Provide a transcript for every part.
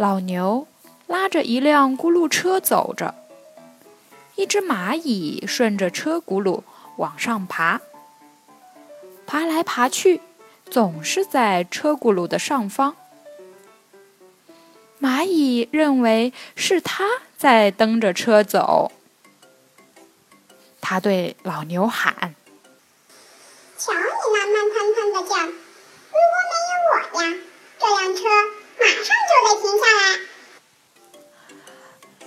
老牛拉着一辆轱辘车走着，一只蚂蚁顺着车轱辘往上爬，爬来爬去，总是在车轱辘的上方。蚂蚁认为是它在蹬着车走，它对老牛喊：“瞧你那慢腾腾的劲，如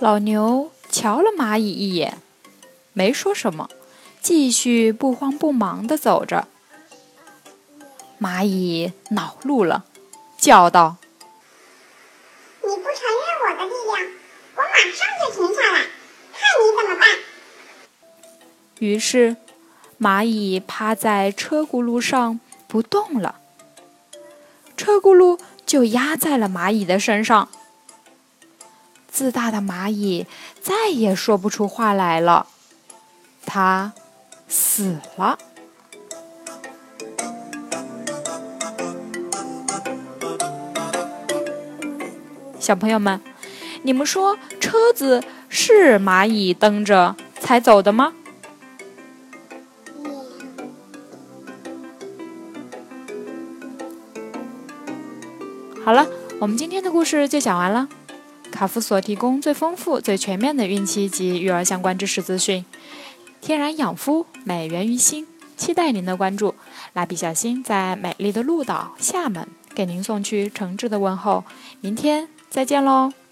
老牛瞧了蚂蚁一眼，没说什么，继续不慌不忙地走着。蚂蚁恼怒了，叫道：“你不承认我的力量，我马上就停下来，看你怎么办！”于是，蚂蚁趴在车轱辘上不动了。车轱辘。就压在了蚂蚁的身上。自大的蚂蚁再也说不出话来了，它死了。小朋友们，你们说车子是蚂蚁蹬着才走的吗？好了，我们今天的故事就讲完了。卡夫所提供最丰富、最全面的孕期及育儿相关知识资讯，天然养肤，美源于心。期待您的关注。蜡笔小新在美丽的鹭岛厦门给您送去诚挚的问候。明天再见喽！